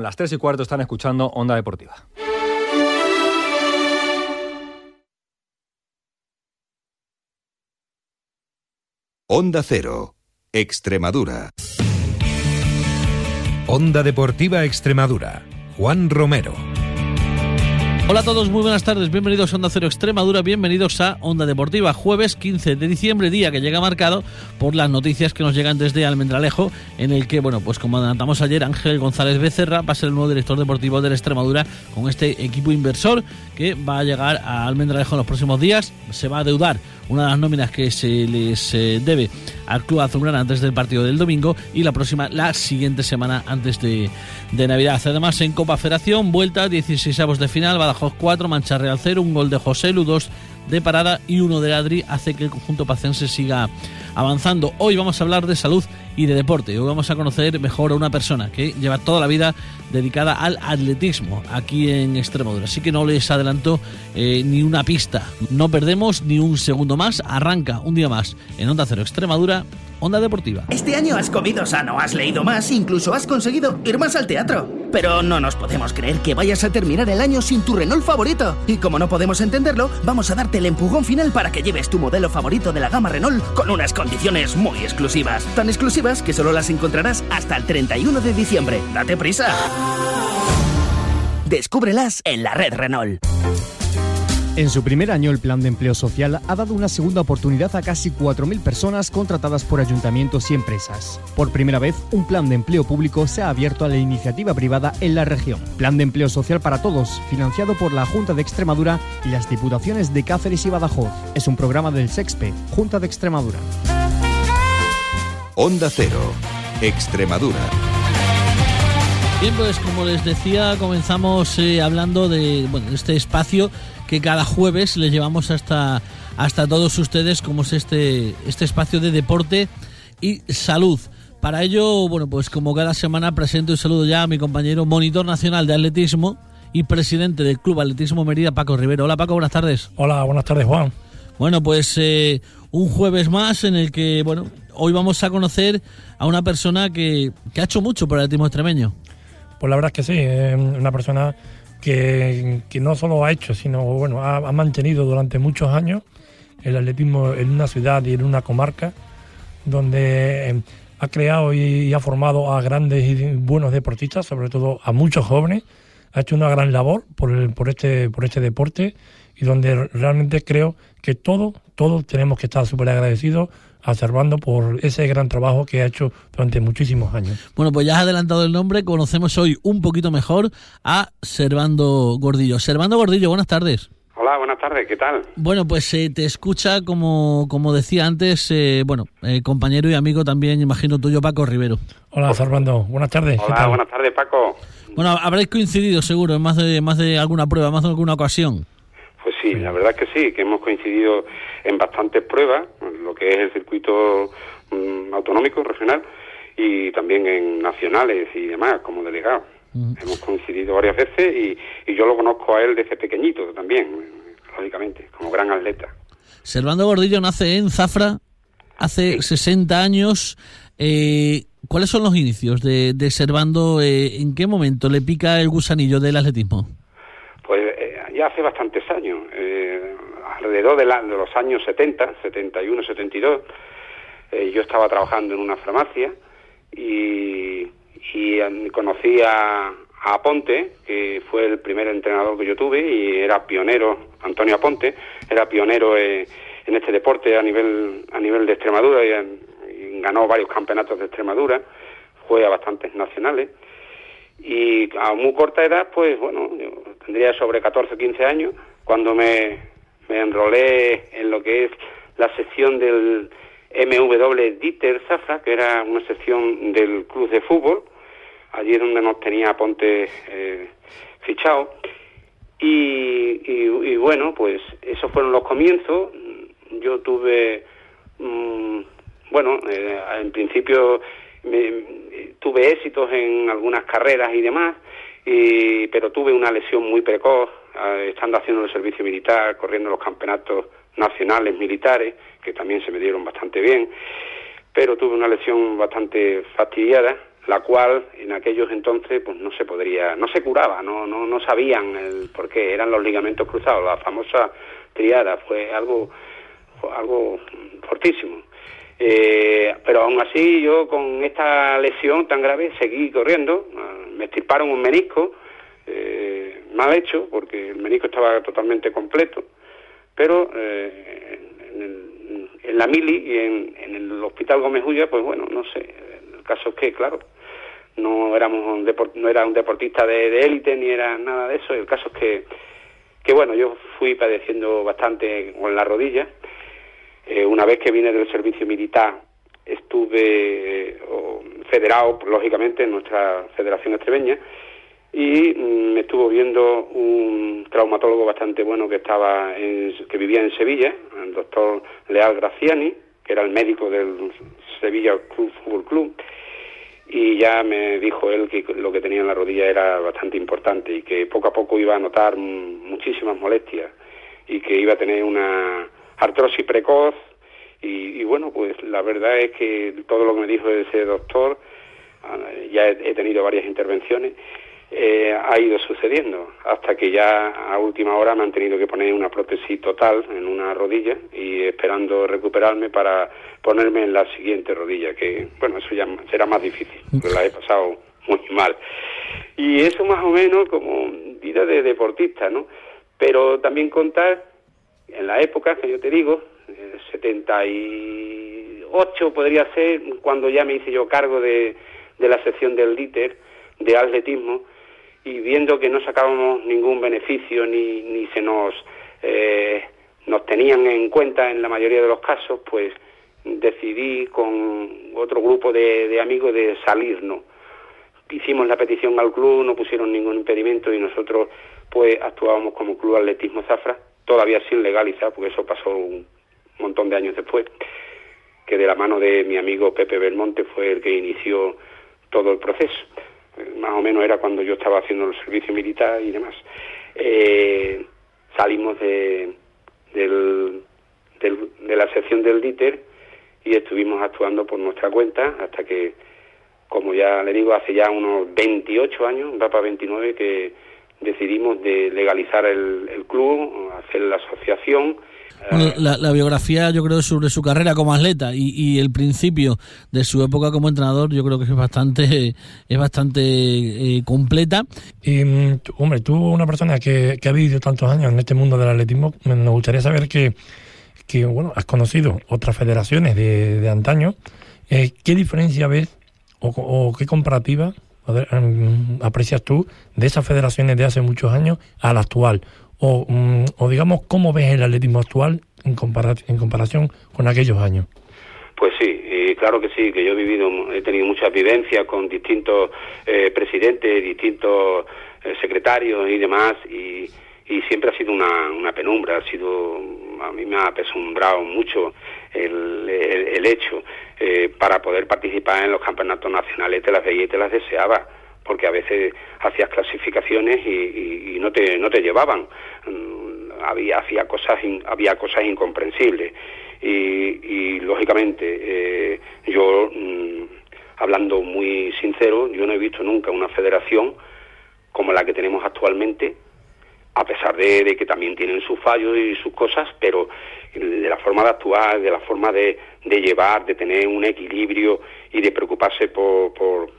Las tres y cuarto están escuchando Onda Deportiva. Onda Cero, Extremadura. Onda Deportiva Extremadura. Juan Romero. Hola a todos, muy buenas tardes, bienvenidos a Onda Cero Extremadura, bienvenidos a Onda Deportiva, jueves 15 de diciembre, día que llega marcado por las noticias que nos llegan desde Almendralejo, en el que, bueno, pues como adelantamos ayer, Ángel González Becerra va a ser el nuevo director deportivo de la Extremadura con este equipo inversor que va a llegar a Almendralejo en los próximos días, se va a deudar una de las nóminas que se les eh, debe al Club Azulgrana antes del partido del domingo y la próxima, la siguiente semana antes de, de Navidad. Además, en Copa Federación, vuelta 16 avos de final, Badajoz 4, Mancha Real 0, un gol de José Lu, 2 de parada y uno de Adri hace que el conjunto pacense siga avanzando. Hoy vamos a hablar de salud y de deporte. Hoy vamos a conocer mejor a una persona que lleva toda la vida dedicada al atletismo aquí en Extremadura. Así que no les adelanto eh, ni una pista. No perdemos ni un segundo más. Arranca un día más en Onda Cero Extremadura Onda Deportiva. Este año has comido sano, has leído más, incluso has conseguido ir más al teatro. Pero no nos podemos creer que vayas a terminar el año sin tu Renault favorito. Y como no podemos entenderlo, vamos a darte el empujón final para que lleves tu modelo favorito de la gama Renault con unas condiciones muy exclusivas. Tan exclusivas que solo las encontrarás hasta el 31 de diciembre. ¡Date prisa! Descúbrelas en la red Renault. En su primer año, el Plan de Empleo Social ha dado una segunda oportunidad a casi 4.000 personas contratadas por ayuntamientos y empresas. Por primera vez, un plan de empleo público se ha abierto a la iniciativa privada en la región. Plan de Empleo Social para Todos, financiado por la Junta de Extremadura y las Diputaciones de Cáceres y Badajoz. Es un programa del SEXPE, Junta de Extremadura. Onda Cero, Extremadura. Bien, pues como les decía, comenzamos eh, hablando de bueno, este espacio que cada jueves les llevamos hasta, hasta todos ustedes, como es este, este espacio de deporte y salud. Para ello, bueno, pues como cada semana presento y saludo ya a mi compañero monitor nacional de atletismo y presidente del Club Atletismo Mérida, Paco Rivero. Hola Paco, buenas tardes. Hola, buenas tardes Juan. Bueno, pues eh, un jueves más en el que, bueno, hoy vamos a conocer a una persona que, que ha hecho mucho por el atletismo extremeño. Pues la verdad es que sí, es una persona que, que no solo ha hecho, sino bueno, ha, mantenido durante muchos años el atletismo en una ciudad y en una comarca donde ha creado y, y ha formado a grandes y buenos deportistas, sobre todo a muchos jóvenes. Ha hecho una gran labor por, el, por, este, por este deporte y donde realmente creo que todos, todos tenemos que estar súper agradecidos a Servando por ese gran trabajo que ha hecho durante muchísimos años. Bueno, pues ya has adelantado el nombre, conocemos hoy un poquito mejor a Servando Gordillo. Servando Gordillo, buenas tardes. Hola, buenas tardes, ¿qué tal? Bueno, pues eh, te escucha, como, como decía antes, eh, bueno, eh, compañero y amigo también, imagino tuyo, Paco Rivero. Hola, Servando, buenas tardes. Hola, buenas tardes, Paco. Bueno, habréis coincidido seguro en más de, más de alguna prueba, más de alguna ocasión. Pues sí, la verdad es que sí, que hemos coincidido en bastantes pruebas, lo que es el circuito mmm, autonómico, regional, y también en nacionales y demás, como delegado. Hemos coincidido varias veces y, y, yo lo conozco a él desde pequeñito también, lógicamente, como gran atleta. Servando Gordillo nace en Zafra hace sí. 60 años. Eh, ¿Cuáles son los inicios de, de Servando? Eh, ¿En qué momento le pica el gusanillo del atletismo? Pues eh, ya hace bastantes años, eh, alrededor de, la, de, los años 70, 71, 72, eh, yo estaba trabajando en una farmacia y, conocí a, a Aponte, que fue el primer entrenador que yo tuve y era pionero, Antonio Aponte, era pionero eh, en este deporte a nivel, a nivel de Extremadura y, y ganó varios campeonatos de Extremadura, fue a bastantes nacionales. Y a muy corta edad, pues bueno, tendría sobre 14 o 15 años, cuando me, me enrolé en lo que es la sección del MW Dieter Zafra, que era una sección del club de fútbol, allí es donde nos tenía Ponte eh, fichado. Y, y, y, bueno, pues esos fueron los comienzos. Yo tuve, mmm, bueno, eh, en principio me, tuve éxitos en algunas carreras y demás, y, pero tuve una lesión muy precoz, estando haciendo el servicio militar, corriendo los campeonatos nacionales militares, que también se me dieron bastante bien, pero tuve una lesión bastante fastidiada la cual en aquellos entonces pues no se podría, no se curaba, no, no, no sabían el por qué, eran los ligamentos cruzados, la famosa triada, fue algo, algo fortísimo. Eh, pero aún así yo con esta lesión tan grave seguí corriendo, me estirparon un menisco, eh, mal hecho, porque el menisco estaba totalmente completo, pero eh, en, la mili y en, el hospital Gómez Ulla, pues bueno, no sé, el caso es que, claro, no éramos un no era un deportista de élite ni era nada de eso, el caso es que, que bueno, yo fui padeciendo bastante con la rodilla, eh, una vez que vine del servicio militar estuve federado, lógicamente, en nuestra federación extremeña, y mm, me estuvo viendo un traumatólogo bastante bueno que estaba que vivía en Sevilla, el doctor Leal Graciani, que era el médico del Sevilla Club Fútbol Club, y ya me dijo él que lo que tenía en la rodilla era bastante importante y que poco a poco iba a notar muchísimas molestias y que iba a tener una artrosis precoz y, bueno, pues la verdad es que todo lo que me dijo ese doctor, ah, ya he tenido varias intervenciones, eh, ha ido sucediendo hasta que ya a última hora me han tenido que poner una prótesis total en una rodilla y esperando recuperarme para ponerme en la siguiente rodilla, que bueno, eso ya será más difícil, porque la he pasado muy mal. Y eso más o menos como vida de deportista, ¿no? Pero también contar en la época que yo te digo, 78 podría ser, cuando ya me hice yo cargo de, de la sección del líder de atletismo, y viendo que no sacábamos ningún beneficio ni, ni se nos, eh, nos tenían en cuenta en la mayoría de los casos, pues decidí con otro grupo de, amigos de salirnos. Hicimos la petición al club, no pusieron ningún impedimento y nosotros pues actuábamos como Club Atletismo Zafra, todavía sin legalizar, porque eso pasó un montón de años después, que de la mano de mi amigo Pepe Belmonte fue el que inició todo el proceso más o menos era cuando yo estaba haciendo el servicio militar y demás. Eh, salimos de, del, de la sección del DITER y estuvimos actuando por nuestra cuenta hasta que, como ya le digo, hace ya unos 28 años, va para 29, que decidimos de legalizar el, el club, hacer la asociación bueno, la, biografía, yo creo, sobre su carrera como atleta y, el principio de su época como entrenador, yo creo que es bastante, es bastante eh, completa. Y, mm, hombre, tú, una persona que, ha vivido tantos años en este mundo del atletismo, nos gustaría saber que, que bueno, has conocido otras federaciones de, antaño. Eh, ¿Qué diferencia ves o, qué comparativa em, aprecias tú de esas federaciones de hace muchos años a la actual? O, mm, o digamos, cómo ves el atletismo actual en, en comparación con aquellos años? Pues sí, claro que sí, que yo he vivido, he tenido muchas vivencias con distintos eh, presidentes, distintos eh, secretarios y demás, y, y siempre ha sido una, penumbra, ha sido, a mí me ha apesumbrado mucho el, el, hecho eh, para poder participar en los campeonatos nacionales, te las veía y te las deseaba porque a veces hacías clasificaciones y, no te no te llevaban. Mm, había hacía cosas había cosas incomprensibles. Y, lógicamente eh, yo mm, hablando muy sincero yo no he visto nunca una federación como la que tenemos actualmente a pesar de, que también tienen sus fallos y sus cosas, pero de la forma de actuar, de la forma de, de llevar, de tener un equilibrio y de preocuparse por, por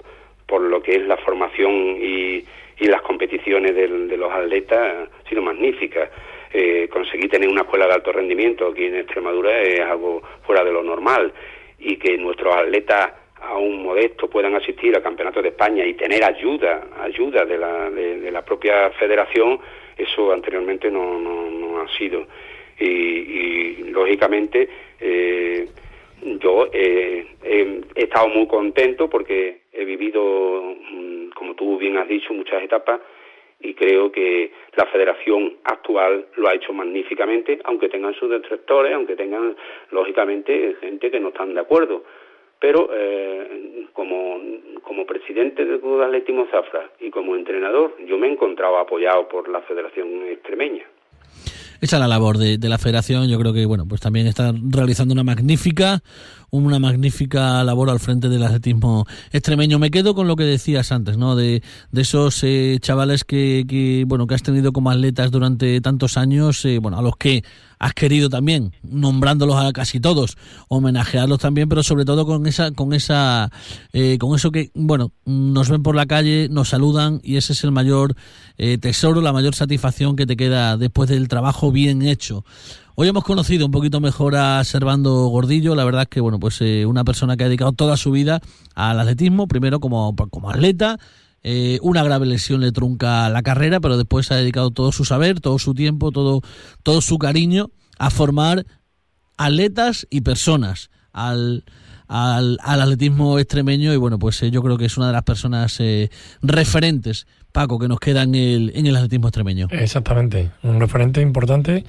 lo que es la formación y, las competiciones de los atletas ha sido magnífica. Eh, conseguir tener una escuela de alto rendimiento aquí en Extremadura es algo fuera de lo normal y que nuestros atletas aún modestos puedan asistir a campeonatos de España y tener ayuda, ayuda de la, de, la propia federación, eso anteriormente no, no, ha sido. Y, lógicamente eh, yo eh, he estado muy contento porque he vivido, mm, como tú bien has dicho, muchas etapas y creo que la federación actual lo ha hecho magníficamente, aunque tengan sus detractores, aunque tengan, lógicamente, gente que no están de acuerdo. Pero eh, como, como presidente del Club de Zafra y como entrenador, yo me he encontrado apoyado por la Federación Extremeña. Esa es la labor de, de la federación. Yo creo que, bueno, pues también está realizando una magnífica, una magnífica labor al frente del atletismo extremeño. Me quedo con lo que decías antes, ¿no? De, de esos eh, chavales que, que, bueno, que has tenido como atletas durante tantos años, eh, bueno, a los que has querido también, nombrándolos a casi todos, homenajearlos también, pero sobre todo con esa, con esa, eh, con eso que, bueno, nos ven por la calle, nos saludan y ese es el mayor eh, tesoro, la mayor satisfacción que te queda después del trabajo bien hecho. Hoy hemos conocido un poquito mejor a Servando Gordillo, la verdad es que bueno, pues eh, una persona que ha dedicado toda su vida al atletismo, primero como, como atleta, eh, una grave lesión le trunca la carrera, pero después ha dedicado todo su saber, todo su tiempo, todo, todo su cariño a formar atletas y personas al, al, al atletismo extremeño y bueno, pues eh, yo creo que es una de las personas eh, referentes, Paco, que nos queda en el, en el atletismo extremeño. Exactamente, un referente importante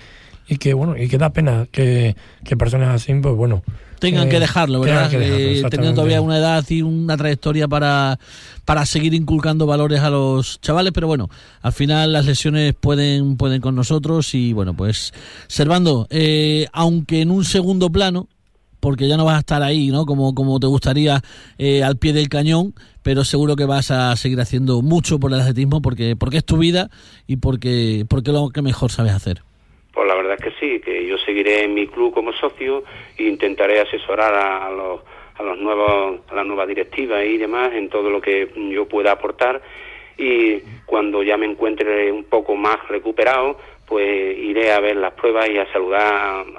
y que bueno, y que da pena que, que personas así, pues bueno, tengan eh, que dejarlo, ¿verdad? que dejarlo, Eh, teniendo todavía una edad y una trayectoria para, para seguir inculcando valores a los chavales, pero bueno, al final las lesiones pueden, pueden con nosotros y bueno, pues Servando, eh, aunque en un segundo plano, porque ya no vas a estar ahí, ¿no? Como, como te gustaría eh, al pie del cañón, pero seguro que vas a seguir haciendo mucho por el atletismo porque, porque es tu vida y porque, porque es lo que mejor sabes hacer. Pues la verdad es que sí, que yo seguiré en mi club como socio e intentaré asesorar a, los a los nuevos a la nueva directiva y demás en todo lo que yo pueda aportar y cuando ya me encuentre un poco más recuperado pues iré a ver las pruebas y a saludar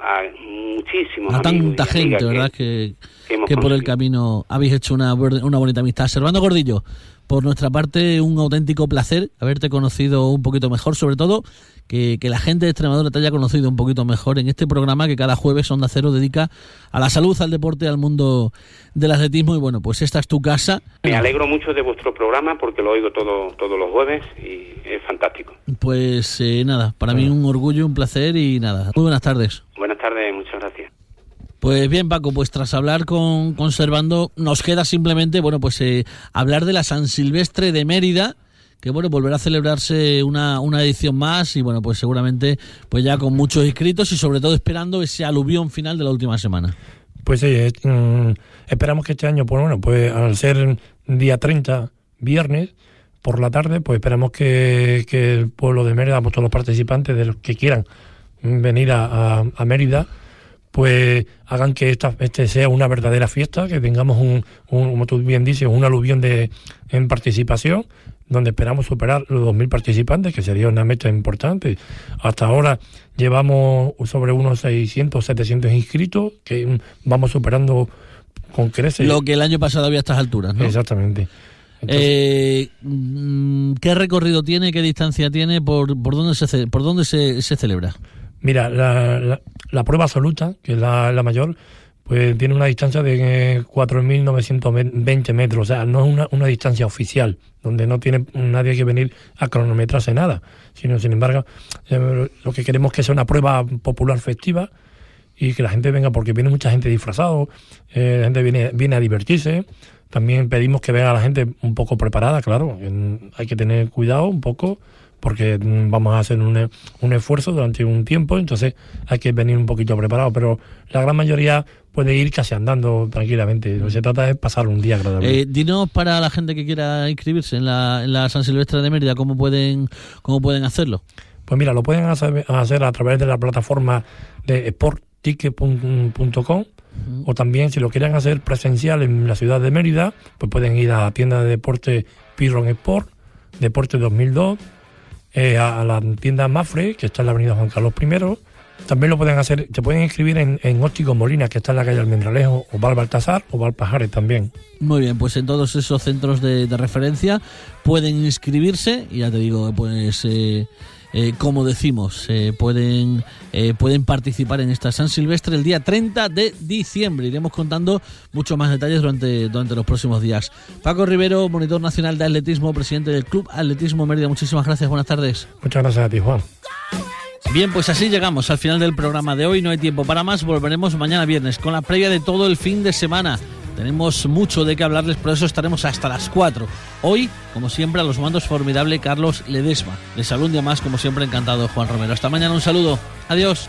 a, muchísimos A amigos tanta gente, ¿verdad? Que, que que por el camino habéis hecho una, una bonita amistad. Servando Gordillo, por nuestra parte, un auténtico placer haberte conocido un poquito mejor, sobre todo que, que la gente de Extremadura te haya conocido un poquito mejor en este programa que cada jueves Onda Cero dedica a la salud, al deporte, al mundo del atletismo. Y bueno, pues esta es tu casa. Me alegro mucho de vuestro programa porque lo oigo todo, todos los jueves y es fantástico. Pues eh, nada, para mí un orgullo, un placer y nada. Muy buenas tardes. Pues bien, Paco, pues tras hablar con, con Servando, nos queda simplemente, bueno, pues eh, hablar de la San Silvestre de Mérida, que bueno, volverá a celebrarse una, una edición más y bueno, pues seguramente pues ya con muchos inscritos y sobre todo esperando ese aluvión final de la última semana. Pues sí, eh, mm, esperamos que este año, pues bueno, pues al ser día 30, viernes, por la tarde, pues esperamos que, que el pueblo de Mérida, pues todos los participantes de los que quieran venir a- a Mérida, pues hagan que esta, este sea una verdadera fiesta, que tengamos un, un, como tú bien dices, un aluvión de, en participación, donde esperamos superar los 2.000 participantes, que sería una meta importante. Hasta ahora llevamos sobre unos 600, 700 inscritos, que vamos superando con creces. Lo que el año pasado había a estas alturas, ¿no? Exactamente. Entonces, Eh, mm, ¿Qué recorrido tiene, qué distancia tiene, por, por dónde se, por dónde se, se celebra? Mira, la, la, la prueba absoluta, que es la, mayor, pues tiene una distancia de eh, 4.920 metros. O sea, no es una, una distancia oficial, donde no tiene nadie que venir a cronometrarse nada. Sino, sin embargo, eh, lo que queremos es que sea una prueba popular festiva y que la gente venga, porque viene mucha gente disfrazado, eh, la gente viene, viene a divertirse. También pedimos que venga la gente un poco preparada, claro. en- hay que tener cuidado un poco porque mm, vamos a hacer un, e- un esfuerzo durante un tiempo, entonces hay que venir un poquito preparado, pero la gran mayoría puede ir casi andando tranquilamente. Lo que se trata es pasar un día agradable. Eh, dinos para la gente que quiera inscribirse en la, en la San Silvestre de Mérida, ¿cómo pueden, cómo pueden hacerlo? Pues mira, lo pueden hacer, a través de la plataforma de sportticket.com o también si lo quieren hacer presencial en la ciudad de Mérida, pues pueden ir a la tienda de deporte Piron Sport, Deporte 2002, eh, a, la tienda Mafre, que está en la avenida Juan Carlos I. También lo pueden hacer, se pueden inscribir en, en Óptico Molina, que está en la calle Almendralejo, o Val Baltasar, o Val Pajares también. Muy bien, pues en todos esos centros de, de referencia pueden inscribirse y ya te digo, pues eh, eh, como decimos, eh, pueden, eh, pueden participar en esta San Silvestre el día 30 de diciembre. Iremos contando muchos más detalles durante, durante los próximos días. Paco Rivero, monitor nacional de atletismo, presidente del Club Atletismo Mérida, muchísimas gracias, buenas tardes. Muchas gracias a ti, Juan. Bien, pues así llegamos al final del programa de hoy. No hay tiempo para más. Volveremos mañana viernes con la previa de todo el fin de semana. Tenemos mucho de qué hablarles, por eso estaremos hasta las 4. Hoy, como siempre, a los mandos formidable Carlos Ledesma. Les saludo un día más, como siempre, encantado Juan Romero. Hasta mañana, un saludo. Adiós.